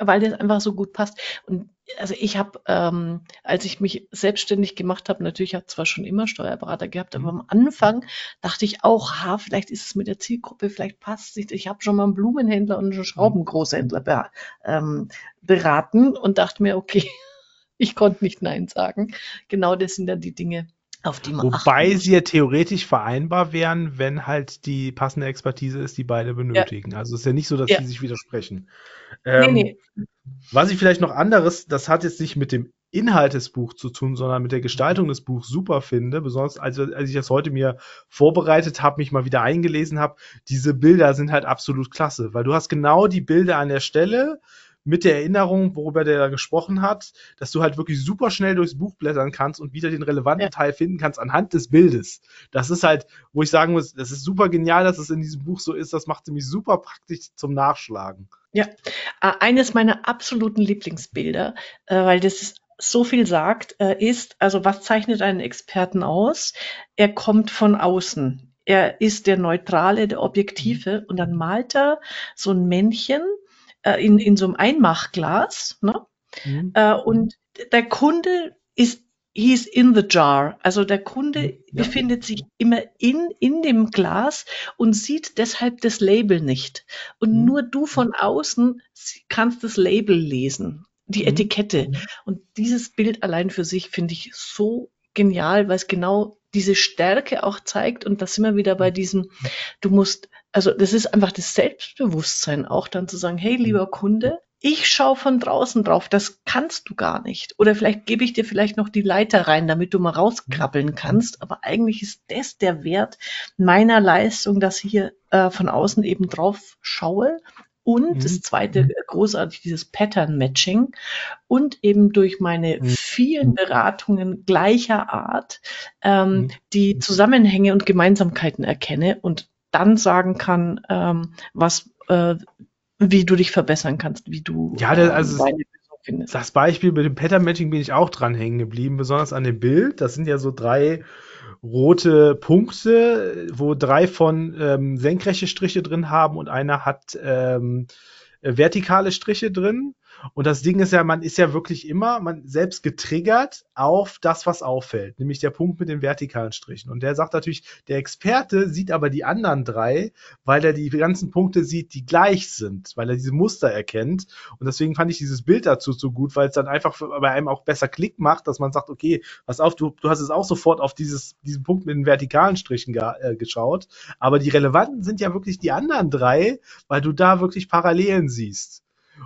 weil das einfach so gut passt. Und also ich habe, ähm, als ich mich selbstständig gemacht habe, natürlich hat zwar schon immer Steuerberater gehabt, aber mhm. am Anfang dachte ich auch, ha, vielleicht ist es mit der Zielgruppe, vielleicht passt es nicht. Ich habe schon mal einen Blumenhändler und einen Schraubengroßhändler be ähm, beraten und dachte mir, okay, ich konnte nicht Nein sagen. Genau das sind dann die Dinge, auf die man Wobei sie ja theoretisch vereinbar wären, wenn halt die passende Expertise ist, die beide benötigen. Ja. Also es ist ja nicht so, dass ja. sie sich widersprechen. Ähm, nee, nee. Was ich vielleicht noch anderes, das hat jetzt nicht mit dem Inhalt des Buchs zu tun, sondern mit der Gestaltung des Buchs super finde, besonders als, als ich das heute mir vorbereitet habe, mich mal wieder eingelesen habe, diese Bilder sind halt absolut klasse, weil du hast genau die Bilder an der Stelle, mit der Erinnerung, worüber der da gesprochen hat, dass du halt wirklich super schnell durchs Buch blättern kannst und wieder den relevanten ja. Teil finden kannst anhand des Bildes. Das ist halt, wo ich sagen muss, das ist super genial, dass es in diesem Buch so ist. Das macht nämlich super praktisch zum Nachschlagen. Ja, äh, eines meiner absoluten Lieblingsbilder, äh, weil das ist so viel sagt, äh, ist, also was zeichnet einen Experten aus? Er kommt von außen. Er ist der Neutrale, der Objektive und dann malt er so ein Männchen äh, in, in so einem Einmachglas. Ne? Mhm. Äh, und der Kunde ist he's in the jar. Also der Kunde ja. befindet sich immer in, in dem Glas und sieht deshalb das Label nicht. Und mhm. nur du von außen kannst das Label lesen, die mhm. Etikette. Mhm. Und dieses Bild allein für sich finde ich so genial, weil es genau diese Stärke auch zeigt. Und da sind wir wieder bei mhm. diesem, du musst also das ist einfach das Selbstbewusstsein auch dann zu sagen, hey lieber Kunde, ich schaue von draußen drauf, das kannst du gar nicht. Oder vielleicht gebe ich dir vielleicht noch die Leiter rein, damit du mal rauskrabbeln kannst. Aber eigentlich ist das der Wert meiner Leistung, dass ich hier äh, von außen eben drauf schaue. Und mhm. das zweite mhm. großartig, dieses Pattern Matching. Und eben durch meine mhm. Vielen Beratungen gleicher Art ähm, mhm. die Zusammenhänge und Gemeinsamkeiten erkenne und dann sagen kann, ähm, was, äh, wie du dich verbessern kannst, wie du ja, das, also deine findest. Das Beispiel mit dem Pattern Matching bin ich auch dran hängen geblieben, besonders an dem Bild. Das sind ja so drei rote Punkte, wo drei von ähm, senkrechte Striche drin haben und einer hat ähm, vertikale Striche drin. Und das Ding ist ja, man ist ja wirklich immer, man selbst getriggert auf das, was auffällt, nämlich der Punkt mit den vertikalen Strichen. Und der sagt natürlich, der Experte sieht aber die anderen drei, weil er die ganzen Punkte sieht, die gleich sind, weil er diese Muster erkennt. Und deswegen fand ich dieses Bild dazu so gut, weil es dann einfach bei einem auch besser Klick macht, dass man sagt, okay, pass auf, du, du hast es auch sofort auf dieses, diesen Punkt mit den vertikalen Strichen ge äh, geschaut. Aber die relevanten sind ja wirklich die anderen drei, weil du da wirklich Parallelen siehst.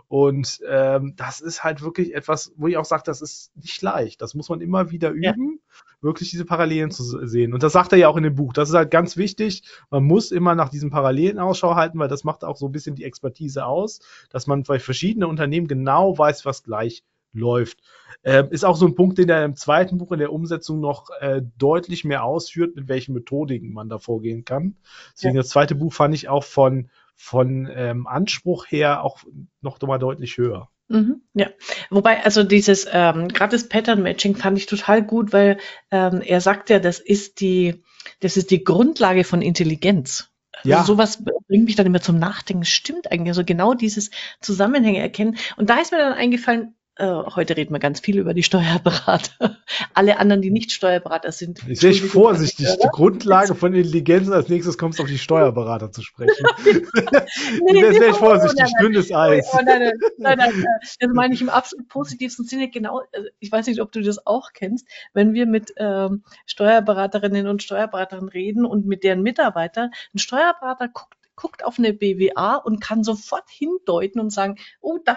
Und ähm, das ist halt wirklich etwas, wo ich auch sage, das ist nicht leicht. Das muss man immer wieder üben, ja. wirklich diese Parallelen zu sehen. Und das sagt er ja auch in dem Buch. Das ist halt ganz wichtig. Man muss immer nach diesen Parallelen Ausschau halten, weil das macht auch so ein bisschen die Expertise aus, dass man bei verschiedenen Unternehmen genau weiß, was gleich läuft. Äh, ist auch so ein Punkt, den er im zweiten Buch in der Umsetzung noch äh, deutlich mehr ausführt, mit welchen Methodiken man da vorgehen kann. Deswegen ja. das zweite Buch fand ich auch von von ähm, Anspruch her auch noch mal deutlich höher. Mhm, ja, wobei, also dieses, ähm, gerade das Pattern Matching fand ich total gut, weil ähm, er sagt ja, das ist die, das ist die Grundlage von Intelligenz. Also ja. sowas bringt mich dann immer zum Nachdenken. Stimmt eigentlich. Also genau dieses Zusammenhänge erkennen. Und da ist mir dann eingefallen, heute reden wir ganz viel über die Steuerberater. Alle anderen, die nicht Steuerberater sind. Ich wäre vorsichtig. Die Grundlage von Intelligenz als nächstes kommst auf die Steuerberater zu sprechen. nee, das wäre ich vorsichtig. Dünnes Eis. Oh, nein, nein, nein, nein, Das meine ich im absolut positivsten Sinne. Genau. Also ich weiß nicht, ob du das auch kennst. Wenn wir mit ähm, Steuerberaterinnen und Steuerberatern reden und mit deren Mitarbeitern, ein Steuerberater guckt guckt auf eine BWA und kann sofort hindeuten und sagen, oh, da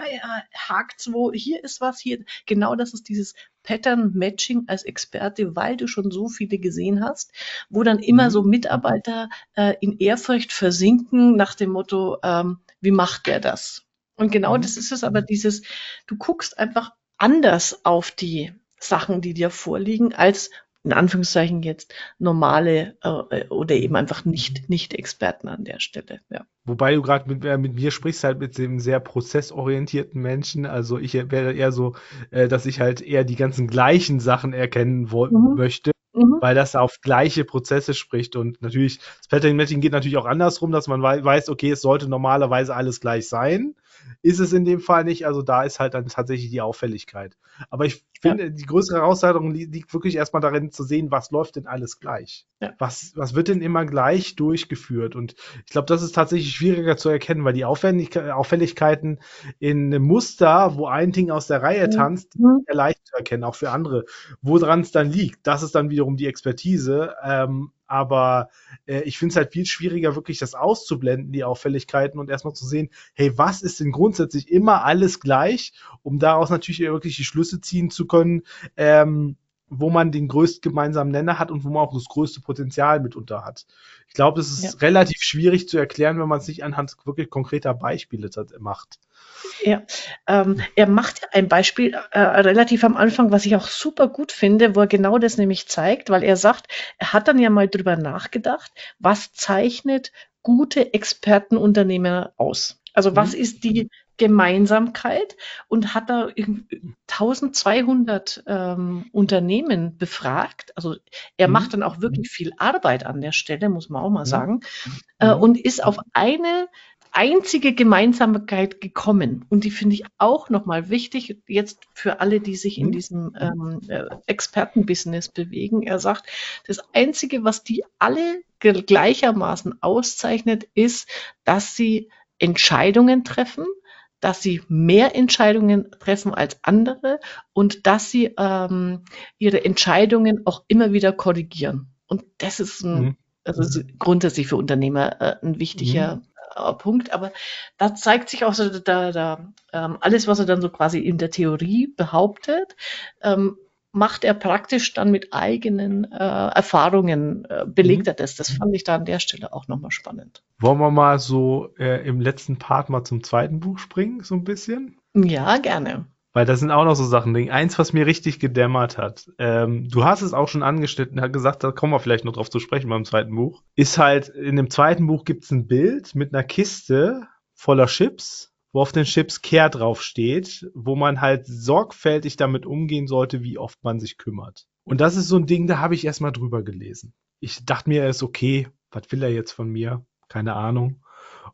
hakt's wo, hier ist was, hier. Genau das ist dieses Pattern Matching als Experte, weil du schon so viele gesehen hast, wo dann immer mhm. so Mitarbeiter äh, in Ehrfurcht versinken nach dem Motto, ähm, wie macht der das? Und genau mhm. das ist es aber dieses, du guckst einfach anders auf die Sachen, die dir vorliegen, als in Anführungszeichen jetzt normale äh, oder eben einfach nicht, nicht Experten an der Stelle. Ja. Wobei du gerade mit, äh, mit mir sprichst halt mit dem sehr prozessorientierten Menschen. Also ich wäre eher so, äh, dass ich halt eher die ganzen gleichen Sachen erkennen mhm. möchte. Mhm. Weil das auf gleiche Prozesse spricht und natürlich, das Pattern Matching geht natürlich auch andersrum, dass man weiß, okay, es sollte normalerweise alles gleich sein. Ist es in dem Fall nicht, also da ist halt dann tatsächlich die Auffälligkeit. Aber ich finde, ja. die größere Herausforderung liegt wirklich erstmal darin zu sehen, was läuft denn alles gleich? Ja. Was, was wird denn immer gleich durchgeführt? Und ich glaube, das ist tatsächlich schwieriger zu erkennen, weil die Auffälligkeiten in einem Muster, wo ein Ding aus der Reihe mhm. tanzt, mhm. sehr leicht zu erkennen, auch für andere. Woran es dann liegt, das ist dann wiederum die Expertise. Ähm, aber äh, ich finde es halt viel schwieriger, wirklich das auszublenden, die Auffälligkeiten und erstmal zu sehen, hey, was ist denn grundsätzlich immer alles gleich, um daraus natürlich wirklich die Schlüsse ziehen zu können, ähm, wo man den größten gemeinsamen Nenner hat und wo man auch das größte Potenzial mitunter hat. Ich glaube, es ist ja. relativ schwierig zu erklären, wenn man es nicht anhand wirklich konkreter Beispiele macht. Ja, ähm, er macht ein Beispiel äh, relativ am Anfang, was ich auch super gut finde, wo er genau das nämlich zeigt, weil er sagt, er hat dann ja mal drüber nachgedacht, was zeichnet gute Expertenunternehmer aus? Also was mhm. ist die Gemeinsamkeit und hat da 1200 ähm, Unternehmen befragt. Also er mhm. macht dann auch wirklich viel Arbeit an der Stelle, muss man auch mal sagen, mhm. äh, und ist auf eine einzige Gemeinsamkeit gekommen. Und die finde ich auch nochmal wichtig, jetzt für alle, die sich in mhm. diesem ähm, äh, Expertenbusiness bewegen. Er sagt, das Einzige, was die alle gleichermaßen auszeichnet, ist, dass sie Entscheidungen treffen, dass sie mehr Entscheidungen treffen als andere und dass sie ähm, ihre Entscheidungen auch immer wieder korrigieren. Und das ist ein, mhm. also grundsätzlich für Unternehmer äh, ein wichtiger mhm. Äh, Punkt, aber da zeigt sich auch so, da, da ähm, alles, was er dann so quasi in der Theorie behauptet, ähm, macht er praktisch dann mit eigenen äh, Erfahrungen, äh, belegt mhm. er das. Das fand ich da an der Stelle auch nochmal spannend. Wollen wir mal so äh, im letzten Part mal zum zweiten Buch springen, so ein bisschen? Ja, gerne. Weil das sind auch noch so Sachen. Eins, was mir richtig gedämmert hat. Ähm, du hast es auch schon angeschnitten, hat gesagt, da kommen wir vielleicht noch drauf zu sprechen beim zweiten Buch. Ist halt, in dem zweiten Buch gibt es ein Bild mit einer Kiste voller Chips, wo auf den Chips Care drauf steht, wo man halt sorgfältig damit umgehen sollte, wie oft man sich kümmert. Und das ist so ein Ding, da habe ich erstmal drüber gelesen. Ich dachte mir, er ist okay, was will er jetzt von mir? Keine Ahnung.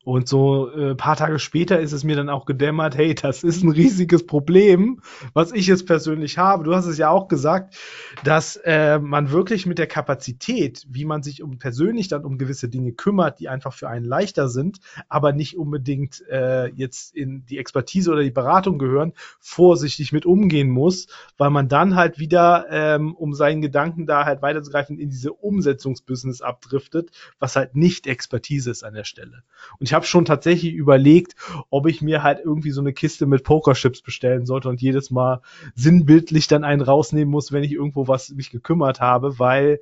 Und so äh, paar Tage später ist es mir dann auch gedämmert, hey, das ist ein riesiges Problem, was ich jetzt persönlich habe. Du hast es ja auch gesagt, dass äh, man wirklich mit der Kapazität, wie man sich um persönlich dann um gewisse Dinge kümmert, die einfach für einen leichter sind, aber nicht unbedingt äh, jetzt in die Expertise oder die Beratung gehören, vorsichtig mit umgehen muss, weil man dann halt wieder, ähm, um seinen Gedanken da halt weiterzugreifen, in diese Umsetzungsbusiness abdriftet, was halt nicht Expertise ist an der Stelle. Ich habe schon tatsächlich überlegt, ob ich mir halt irgendwie so eine Kiste mit Pokerchips bestellen sollte und jedes Mal sinnbildlich dann einen rausnehmen muss, wenn ich irgendwo was mich gekümmert habe, weil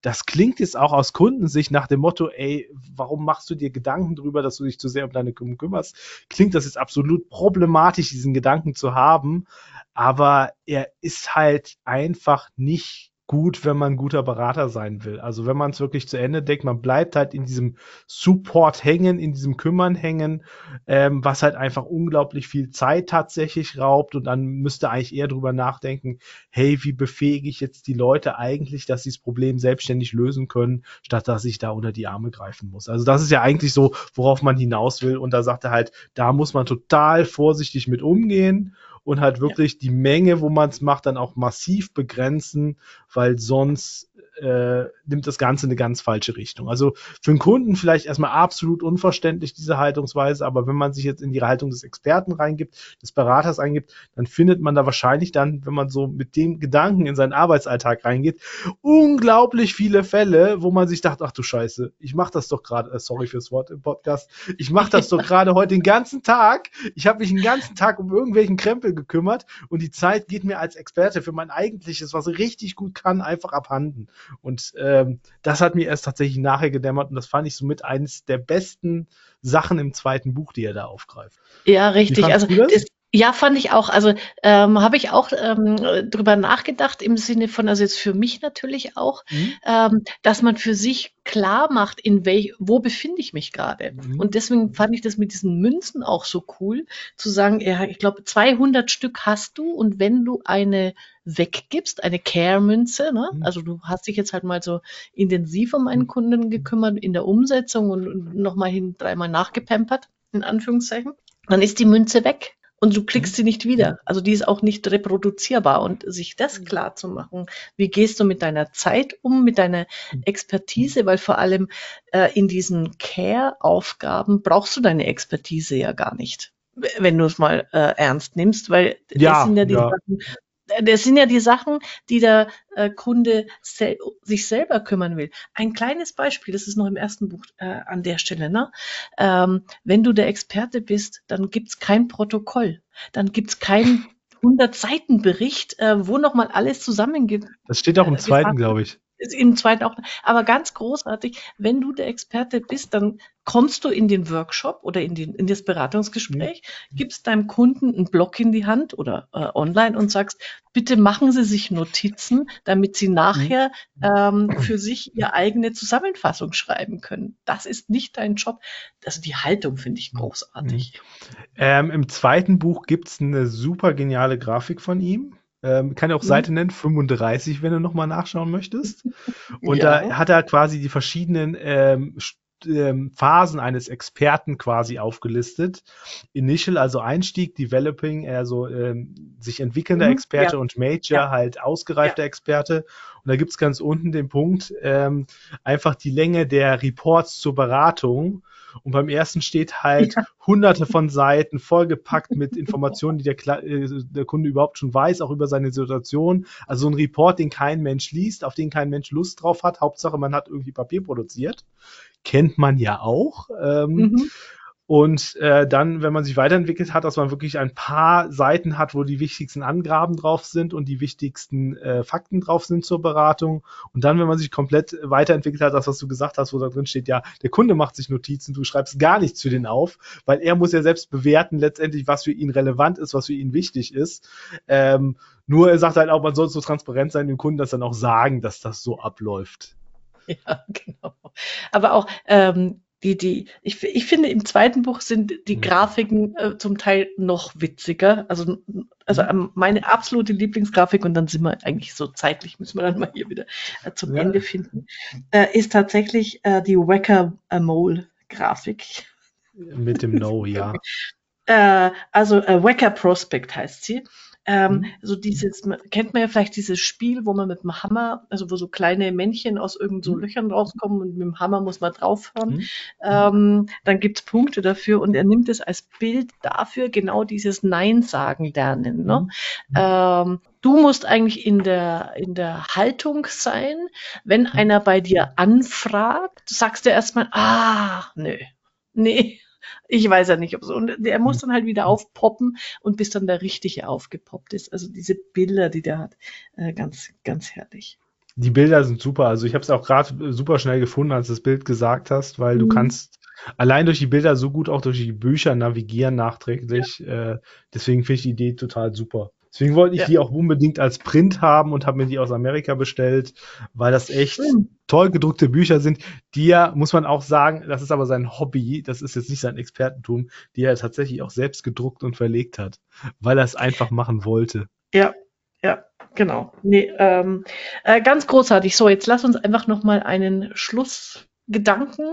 das klingt jetzt auch aus Kundensicht nach dem Motto, ey, warum machst du dir Gedanken darüber, dass du dich zu sehr um deine Kunden kümmerst? Klingt das jetzt absolut problematisch, diesen Gedanken zu haben, aber er ist halt einfach nicht gut, wenn man ein guter Berater sein will. Also wenn man es wirklich zu Ende denkt, man bleibt halt in diesem Support hängen, in diesem Kümmern hängen, ähm, was halt einfach unglaublich viel Zeit tatsächlich raubt und dann müsste eigentlich eher drüber nachdenken, hey, wie befähige ich jetzt die Leute eigentlich, dass sie das Problem selbstständig lösen können, statt dass ich da unter die Arme greifen muss. Also das ist ja eigentlich so, worauf man hinaus will und da sagt er halt, da muss man total vorsichtig mit umgehen und halt wirklich ja. die Menge, wo man es macht, dann auch massiv begrenzen, weil sonst äh, nimmt das Ganze eine ganz falsche Richtung. Also für einen Kunden vielleicht erstmal absolut unverständlich, diese Haltungsweise, aber wenn man sich jetzt in die Haltung des Experten reingibt, des Beraters eingibt, dann findet man da wahrscheinlich dann, wenn man so mit dem Gedanken in seinen Arbeitsalltag reingeht, unglaublich viele Fälle, wo man sich dachte, ach du Scheiße, ich mache das doch gerade, äh, sorry fürs Wort im Podcast, ich mache das doch gerade heute den ganzen Tag, ich habe mich den ganzen Tag um irgendwelchen Krempel gekümmert und die Zeit geht mir als Experte für mein eigentliches, was ich richtig gut kann, einfach abhanden. Und ähm, das hat mir erst tatsächlich nachher gedämmert und das fand ich somit eines der besten Sachen im zweiten Buch, die er da aufgreift. Ja, richtig. Also das? Ja, fand ich auch. Also ähm, habe ich auch ähm, drüber nachgedacht im Sinne von, also jetzt für mich natürlich auch, mhm. ähm, dass man für sich klar macht, in welch, wo befinde ich mich gerade. Mhm. Und deswegen fand ich das mit diesen Münzen auch so cool, zu sagen, ja, ich glaube, 200 Stück hast du und wenn du eine weggibst, eine Care-Münze, ne? Mhm. also du hast dich jetzt halt mal so intensiv um einen mhm. Kunden gekümmert in der Umsetzung und, und nochmal hin dreimal nachgepampert, in Anführungszeichen, dann ist die Münze weg und du klickst mhm. sie nicht wieder. Also die ist auch nicht reproduzierbar. Und sich das mhm. klar zu machen, wie gehst du mit deiner Zeit um, mit deiner mhm. Expertise, weil vor allem äh, in diesen Care-Aufgaben brauchst du deine Expertise ja gar nicht wenn du es mal äh, ernst nimmst, weil ja, das sind ja die ja. Sachen, das sind ja die Sachen, die der äh, Kunde sel sich selber kümmern will. Ein kleines Beispiel, das ist noch im ersten Buch äh, an der Stelle. Ne? Ähm, wenn du der Experte bist, dann gibt's kein Protokoll, dann gibt's keinen 100 Seiten Bericht, äh, wo nochmal alles zusammengibt. Das steht auch im äh, zweiten, glaube ich im zweiten auch, aber ganz großartig, wenn du der Experte bist, dann kommst du in den Workshop oder in, den, in das Beratungsgespräch, mhm. gibst deinem Kunden einen Block in die Hand oder äh, online und sagst, bitte machen Sie sich Notizen, damit Sie nachher mhm. ähm, für sich Ihre eigene Zusammenfassung schreiben können. Das ist nicht dein Job. Also die Haltung finde ich großartig. Mhm. Ähm, Im zweiten Buch gibt es eine super geniale Grafik von ihm. Ähm, kann ja auch mhm. Seite nennen, 35, wenn du nochmal nachschauen möchtest. Und ja. da hat er quasi die verschiedenen ähm, ähm, Phasen eines Experten quasi aufgelistet. Initial, also Einstieg, Developing, also ähm, sich entwickelnder mhm, Experte ja. und Major, ja. halt ausgereifter ja. Experte. Und da gibt's ganz unten den Punkt, ähm, einfach die Länge der Reports zur Beratung. Und beim ersten steht halt ja. hunderte von Seiten vollgepackt mit Informationen, die der, äh, der, Kunde überhaupt schon weiß, auch über seine Situation. Also ein Report, den kein Mensch liest, auf den kein Mensch Lust drauf hat. Hauptsache, man hat irgendwie Papier produziert. Kennt man ja auch. Ähm, mhm. Und äh, dann, wenn man sich weiterentwickelt hat, dass man wirklich ein paar Seiten hat, wo die wichtigsten Angaben drauf sind und die wichtigsten äh, Fakten drauf sind zur Beratung. Und dann, wenn man sich komplett weiterentwickelt hat, das, was du gesagt hast, wo da drin steht, ja, der Kunde macht sich Notizen, du schreibst gar nichts für den auf, weil er muss ja selbst bewerten, letztendlich, was für ihn relevant ist, was für ihn wichtig ist. Ähm, nur er sagt halt auch, man soll so transparent sein, dem Kunden das dann auch sagen, dass das so abläuft. Ja, genau. Aber auch ähm, die, die, ich, ich finde, im zweiten Buch sind die mhm. Grafiken äh, zum Teil noch witziger. Also, also ähm, meine absolute Lieblingsgrafik, und dann sind wir eigentlich so zeitlich, müssen wir dann mal hier wieder äh, zum ja. Ende finden, äh, ist tatsächlich äh, die Wacker-Mole-Grafik. Mit dem No, ja. Äh, also äh, Wacker Prospect heißt sie. Ähm, mhm. So dieses, kennt man ja vielleicht dieses Spiel, wo man mit dem Hammer, also wo so kleine Männchen aus irgend so mhm. Löchern rauskommen und mit dem Hammer muss man draufhauen. Mhm. Ähm, dann gibt's Punkte dafür und er nimmt es als Bild dafür, genau dieses Nein sagen lernen. Ne? Mhm. Ähm, du musst eigentlich in der, in der Haltung sein, wenn mhm. einer bei dir anfragt, sagst du erstmal, ah, nö, nee, ich weiß ja nicht, ob so. Und der muss dann halt wieder aufpoppen und bis dann der richtige aufgepoppt ist. Also diese Bilder, die der hat, äh, ganz, ganz herrlich. Die Bilder sind super. Also ich habe es auch gerade super schnell gefunden, als du das Bild gesagt hast, weil mhm. du kannst allein durch die Bilder so gut auch durch die Bücher navigieren nachträglich. Ja. Äh, deswegen finde ich die Idee total super. Deswegen wollte ich ja. die auch unbedingt als Print haben und habe mir die aus Amerika bestellt, weil das echt mhm. toll gedruckte Bücher sind, die ja, muss man auch sagen, das ist aber sein Hobby, das ist jetzt nicht sein Expertentum, die er tatsächlich auch selbst gedruckt und verlegt hat, weil er es einfach machen wollte. Ja, ja, genau. Nee, ähm, äh, ganz großartig. So, jetzt lass uns einfach noch mal einen Schlussgedanken,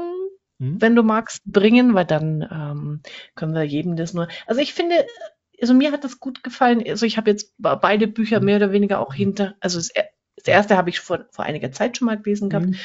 hm? wenn du magst, bringen, weil dann ähm, können wir jedem das nur. Also ich finde, also mir hat das gut gefallen. Also ich habe jetzt beide Bücher mehr oder weniger auch hinter, also das, das erste habe ich vor, vor einiger Zeit schon mal gelesen gehabt. Mhm.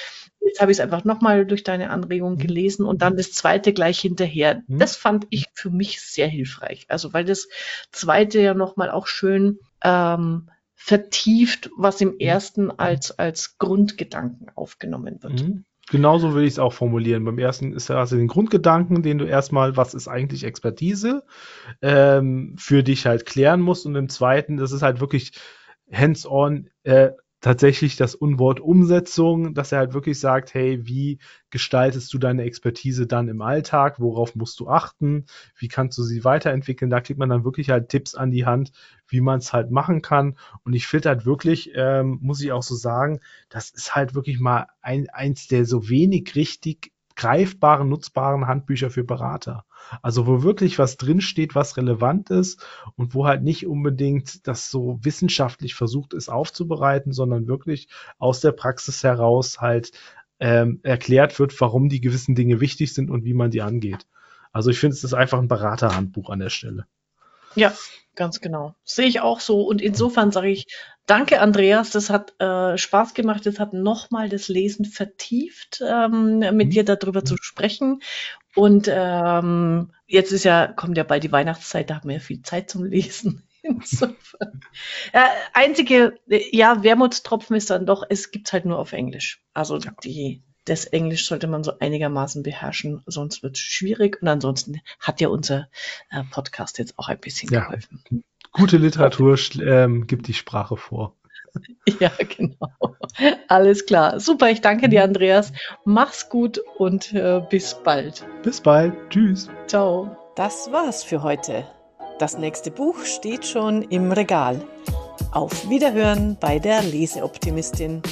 Jetzt habe ich es einfach nochmal durch deine Anregung mhm. gelesen und dann das zweite gleich hinterher. Mhm. Das fand ich für mich sehr hilfreich. Also weil das zweite ja nochmal auch schön ähm, vertieft, was im mhm. ersten als, als Grundgedanken aufgenommen wird. Mhm. Genauso würde ich es auch formulieren. Beim ersten ist ja also den Grundgedanken, den du erstmal, was ist eigentlich Expertise, ähm, für dich halt klären musst. Und im zweiten, das ist halt wirklich hands-on, äh, tatsächlich das Unwort Umsetzung, dass er halt wirklich sagt, hey, wie gestaltest du deine Expertise dann im Alltag? Worauf musst du achten? Wie kannst du sie weiterentwickeln? Da kriegt man dann wirklich halt Tipps an die Hand, wie man es halt machen kann. Und ich finde halt wirklich, ähm, muss ich auch so sagen, das ist halt wirklich mal ein, eins der so wenig richtig greifbaren, nutzbaren Handbücher für Berater. Also wo wirklich was drinsteht, was relevant ist und wo halt nicht unbedingt das so wissenschaftlich versucht ist aufzubereiten, sondern wirklich aus der Praxis heraus halt ähm, erklärt wird, warum die gewissen Dinge wichtig sind und wie man die angeht. Also ich finde, es ist einfach ein Beraterhandbuch an der Stelle. Ja, ganz genau. Sehe ich auch so. Und insofern sage ich, danke Andreas, das hat äh, Spaß gemacht. Das hat nochmal das Lesen vertieft, ähm, mit mhm. dir darüber zu sprechen. Und ähm, jetzt ist ja, kommt ja bald die Weihnachtszeit, da haben wir ja viel Zeit zum Lesen. Insofern. Ja, einzige, ja, Wermutstropfen ist dann doch, es gibt halt nur auf Englisch. Also ja. die das Englisch sollte man so einigermaßen beherrschen, sonst wird es schwierig. Und ansonsten hat ja unser äh, Podcast jetzt auch ein bisschen ja. geholfen. Gute Literatur ähm, gibt die Sprache vor. Ja, genau. Alles klar. Super, ich danke dir, Andreas. Mach's gut und äh, bis bald. Bis bald. Tschüss. Ciao. Das war's für heute. Das nächste Buch steht schon im Regal. Auf Wiederhören bei der Leseoptimistin.